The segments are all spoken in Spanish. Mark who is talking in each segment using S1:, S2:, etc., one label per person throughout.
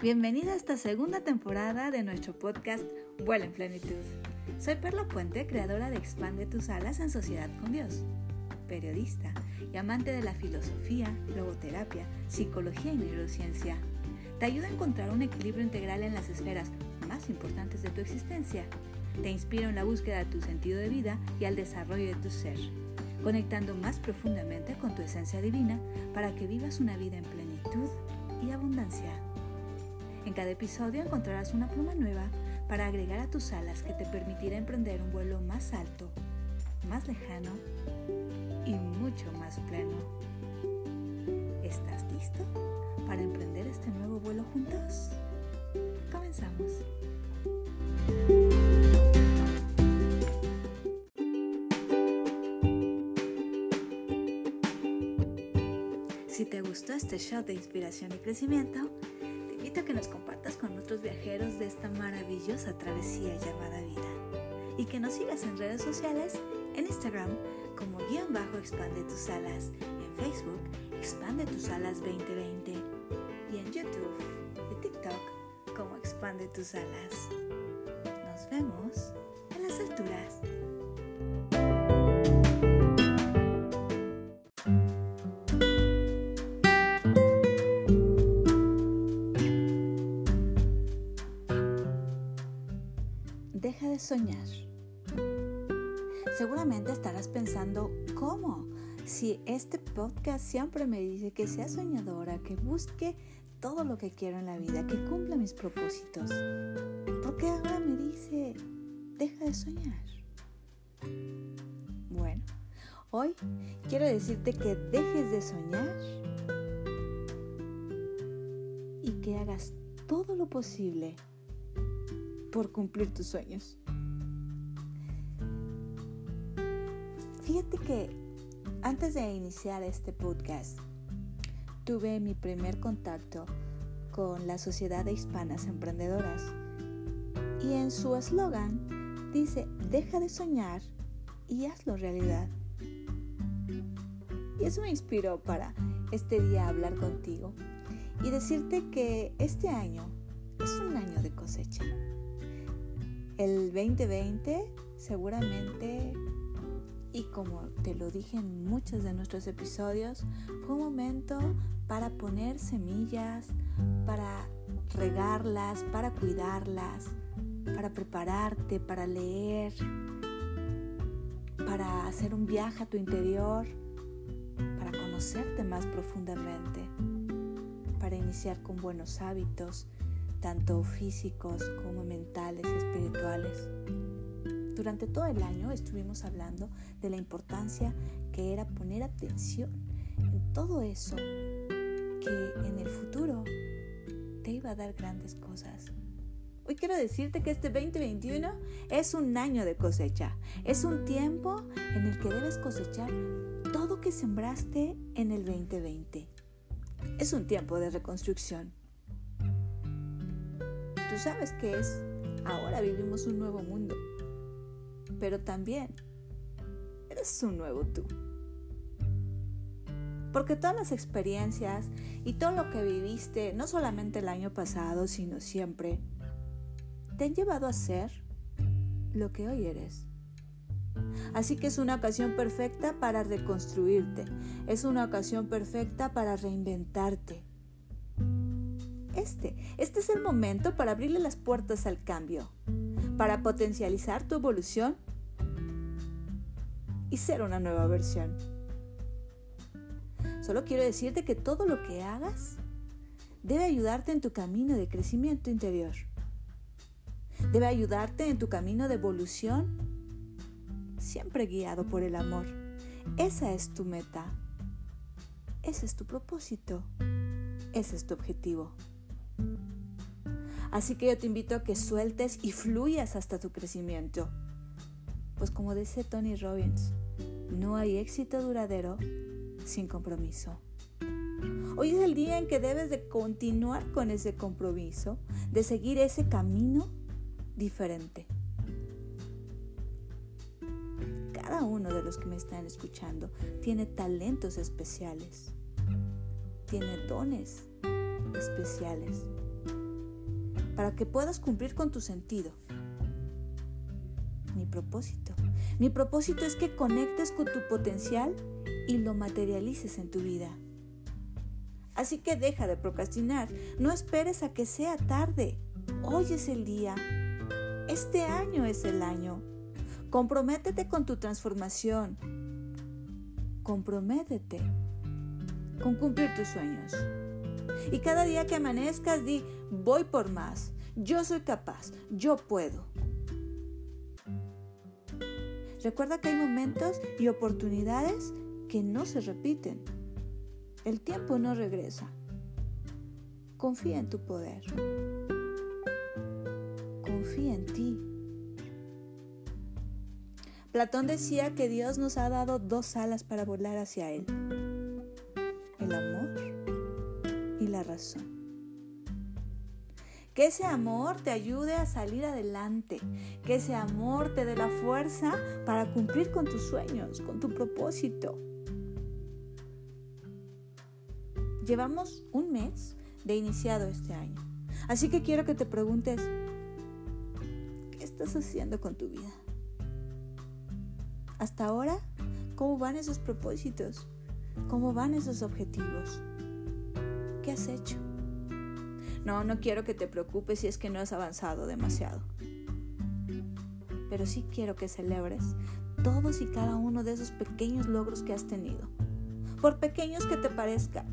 S1: Bienvenida a esta segunda temporada de nuestro podcast Vuela en Plenitud. Soy Perla Puente, creadora de Expande tus alas en Sociedad con Dios, periodista y amante de la filosofía, logoterapia, psicología y neurociencia. Te ayuda a encontrar un equilibrio integral en las esferas más importantes de tu existencia. Te inspiro en la búsqueda de tu sentido de vida y al desarrollo de tu ser, conectando más profundamente con tu esencia divina para que vivas una vida en plenitud y abundancia. En cada episodio encontrarás una pluma nueva para agregar a tus alas que te permitirá emprender un vuelo más alto, más lejano y mucho más pleno. ¿Estás listo para emprender este nuevo vuelo juntos? Comenzamos. Si te gustó este show de inspiración y crecimiento, con otros viajeros de esta maravillosa travesía llamada vida y que nos sigas en redes sociales, en Instagram como guion bajo expande tus alas, en Facebook expande tus alas 2020 y en YouTube y TikTok como expande tus alas. Nos vemos en las alturas. Soñar. Seguramente estarás pensando, ¿cómo? Si este podcast siempre me dice que sea soñadora, que busque todo lo que quiero en la vida, que cumpla mis propósitos, ¿por qué ahora me dice, deja de soñar? Bueno, hoy quiero decirte que dejes de soñar y que hagas todo lo posible por cumplir tus sueños. Fíjate que antes de iniciar este podcast, tuve mi primer contacto con la Sociedad de Hispanas Emprendedoras y en su eslogan dice, deja de soñar y hazlo realidad. Y eso me inspiró para este día hablar contigo y decirte que este año es un año de cosecha. El 2020 seguramente, y como te lo dije en muchos de nuestros episodios, fue un momento para poner semillas, para regarlas, para cuidarlas, para prepararte, para leer, para hacer un viaje a tu interior, para conocerte más profundamente, para iniciar con buenos hábitos, tanto físicos como mentales y espirituales. Durante todo el año estuvimos hablando de la importancia que era poner atención en todo eso que en el futuro te iba a dar grandes cosas. Hoy quiero decirte que este 2021 es un año de cosecha. Es un tiempo en el que debes cosechar todo que sembraste en el 2020. Es un tiempo de reconstrucción. Tú sabes que es, ahora vivimos un nuevo mundo, pero también eres un nuevo tú. Porque todas las experiencias y todo lo que viviste, no solamente el año pasado, sino siempre, te han llevado a ser lo que hoy eres. Así que es una ocasión perfecta para reconstruirte, es una ocasión perfecta para reinventarte, este. Este es el momento para abrirle las puertas al cambio, para potencializar tu evolución y ser una nueva versión. Solo quiero decirte que todo lo que hagas debe ayudarte en tu camino de crecimiento interior. Debe ayudarte en tu camino de evolución, siempre guiado por el amor. Esa es tu meta. Ese es tu propósito. Ese es tu objetivo. Así que yo te invito a que sueltes y fluyas hasta tu crecimiento. Pues como dice Tony Robbins, no hay éxito duradero sin compromiso. Hoy es el día en que debes de continuar con ese compromiso, de seguir ese camino diferente. Cada uno de los que me están escuchando tiene talentos especiales, tiene dones especiales. para que puedas cumplir con tu sentido. Mi propósito. Mi propósito es que conectes con tu potencial y lo materialices en tu vida. Así que deja de procrastinar. No esperes a que sea tarde. Hoy es el día. Este año es el año. Comprométete con tu transformación. Comprométete con cumplir tus sueños. Y cada día que amanezcas, di, voy por más. Yo soy capaz. Yo puedo. Recuerda que hay momentos y oportunidades que no se repiten. El tiempo no regresa. Confía en tu poder. Confía en ti. Platón decía que Dios nos ha dado dos alas para volar hacia Él. El amor y la razón. Que ese amor te ayude a salir adelante. Que ese amor te dé la fuerza para cumplir con tus sueños, con tu propósito. Llevamos un mes de iniciado este año. Así que quiero que te preguntes, ¿qué estás haciendo con tu vida? Hasta ahora, ¿cómo van esos propósitos? ¿Cómo van esos objetivos? ¿Qué has hecho? No, no quiero que te preocupes si es que no has avanzado demasiado. Pero sí quiero que celebres todos y cada uno de esos pequeños logros que has tenido. Por pequeños que te parezcan,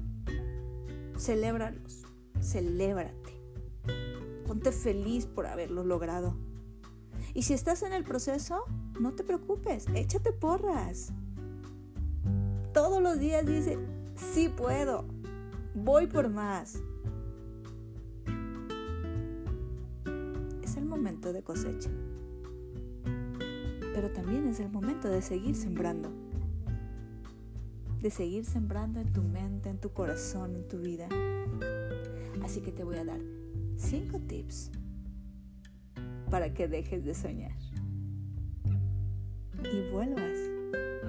S1: celébralos, celébrate. Ponte feliz por haberlo logrado. Y si estás en el proceso, no te preocupes, échate porras. Todos los días dice, sí puedo, voy por más. Momento de cosecha, pero también es el momento de seguir sembrando, de seguir sembrando en tu mente, en tu corazón, en tu vida. Así que te voy a dar cinco tips para que dejes de soñar y vuelvas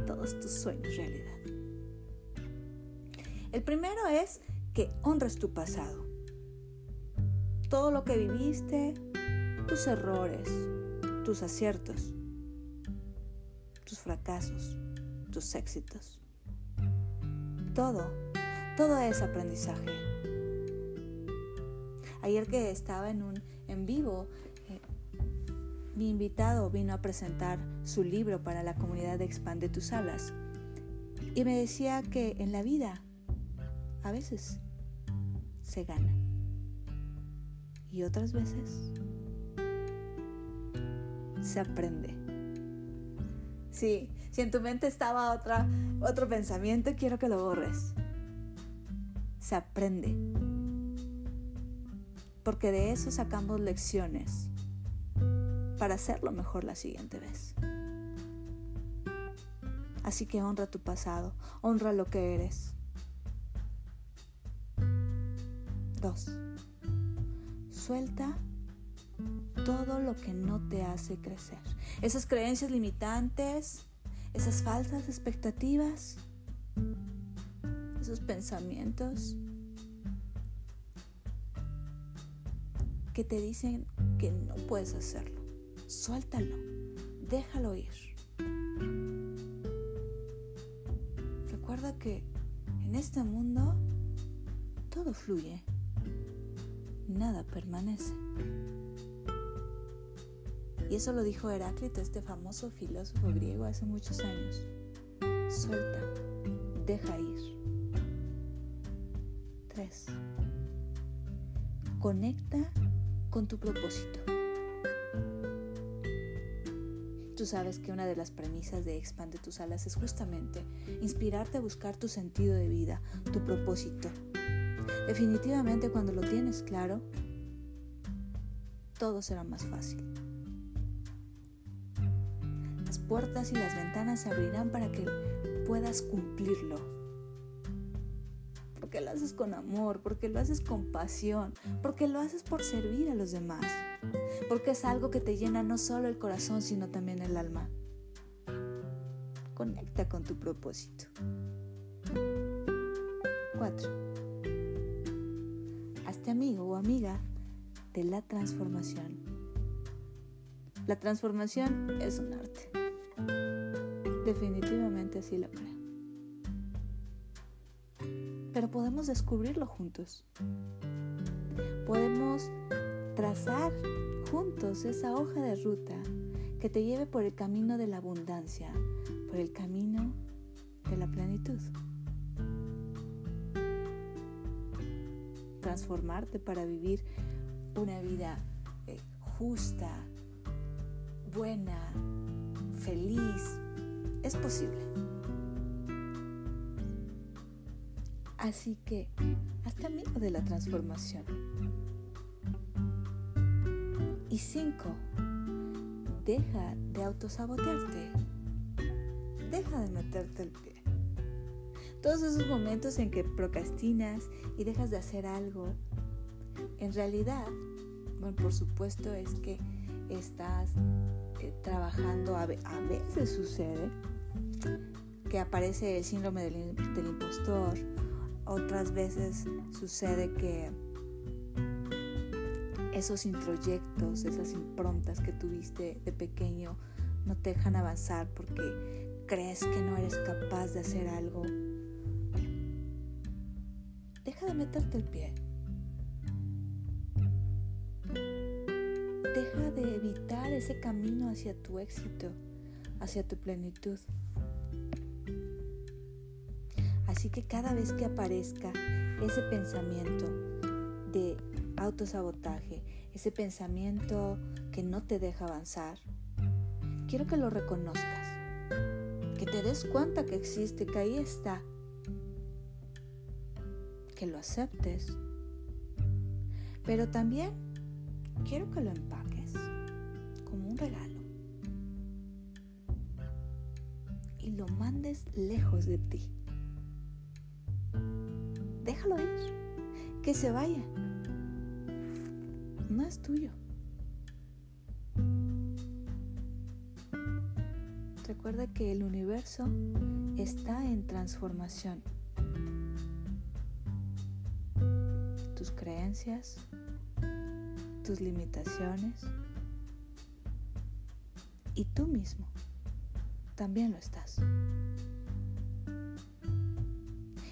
S1: todos tus sueños realidad. El primero es que honres tu pasado. Todo lo que viviste, tus errores, tus aciertos, tus fracasos, tus éxitos. Todo, todo es aprendizaje. Ayer que estaba en un en vivo, eh, mi invitado vino a presentar su libro para la comunidad de Expande tus alas y me decía que en la vida a veces se gana y otras veces se aprende. Sí, si en tu mente estaba otra, otro pensamiento, quiero que lo borres. Se aprende. Porque de eso sacamos lecciones para hacerlo mejor la siguiente vez. Así que honra tu pasado, honra lo que eres. Dos. Suelta todo lo que no te hace crecer. Esas creencias limitantes, esas falsas expectativas, esos pensamientos que te dicen que no puedes hacerlo. Suéltalo, déjalo ir. Recuerda que en este mundo todo fluye, nada permanece. Y eso lo dijo Heráclito, este famoso filósofo griego, hace muchos años. Suelta, deja ir. 3. Conecta con tu propósito. Tú sabes que una de las premisas de Expande tus alas es justamente inspirarte a buscar tu sentido de vida, tu propósito. Definitivamente cuando lo tienes claro, todo será más fácil puertas y las ventanas se abrirán para que puedas cumplirlo. Porque lo haces con amor, porque lo haces con pasión, porque lo haces por servir a los demás. Porque es algo que te llena no solo el corazón, sino también el alma. Conecta con tu propósito. 4. Hazte amigo o amiga de la transformación. La transformación es un arte. Definitivamente así lo creo. Pero podemos descubrirlo juntos. Podemos trazar juntos esa hoja de ruta que te lleve por el camino de la abundancia, por el camino de la plenitud. Transformarte para vivir una vida eh, justa, buena, feliz, es posible. Así que, hasta amigo de la transformación. Y cinco, deja de autosabotearte. Deja de meterte el pie. Todos esos momentos en que procrastinas y dejas de hacer algo, en realidad, bueno, por supuesto es que estás eh, trabajando, a, veces sucede aparece el síndrome del, del impostor, otras veces sucede que esos introyectos, esas improntas que tuviste de pequeño no te dejan avanzar porque crees que no eres capaz de hacer algo. Deja de meterte el pie. Deja de evitar ese camino hacia tu éxito, hacia tu plenitud. Así que cada vez que aparezca ese pensamiento de autosabotaje, ese pensamiento que no te deja avanzar, quiero que lo reconozcas, que te des cuenta que existe, que ahí está, que lo aceptes, pero también quiero que lo empaques como un regalo y lo mandes lejos de ti. Que se vaya no es tuyo. Recuerda que el universo está en transformación. Tus creencias, tus limitaciones y tú mismo también lo estás.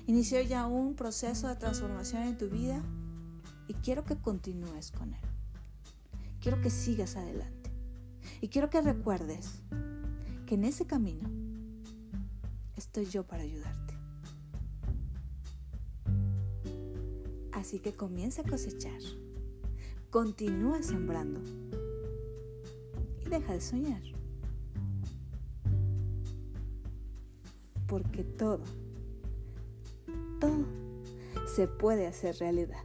S1: Inició ya un proceso de transformación en tu vida y quiero que continúes con él. Quiero que sigas adelante. Y quiero que recuerdes que en ese camino estoy yo para ayudarte. Así que comienza a cosechar. Continúa sembrando. Y deja de soñar. Porque todo, se puede hacer realidad.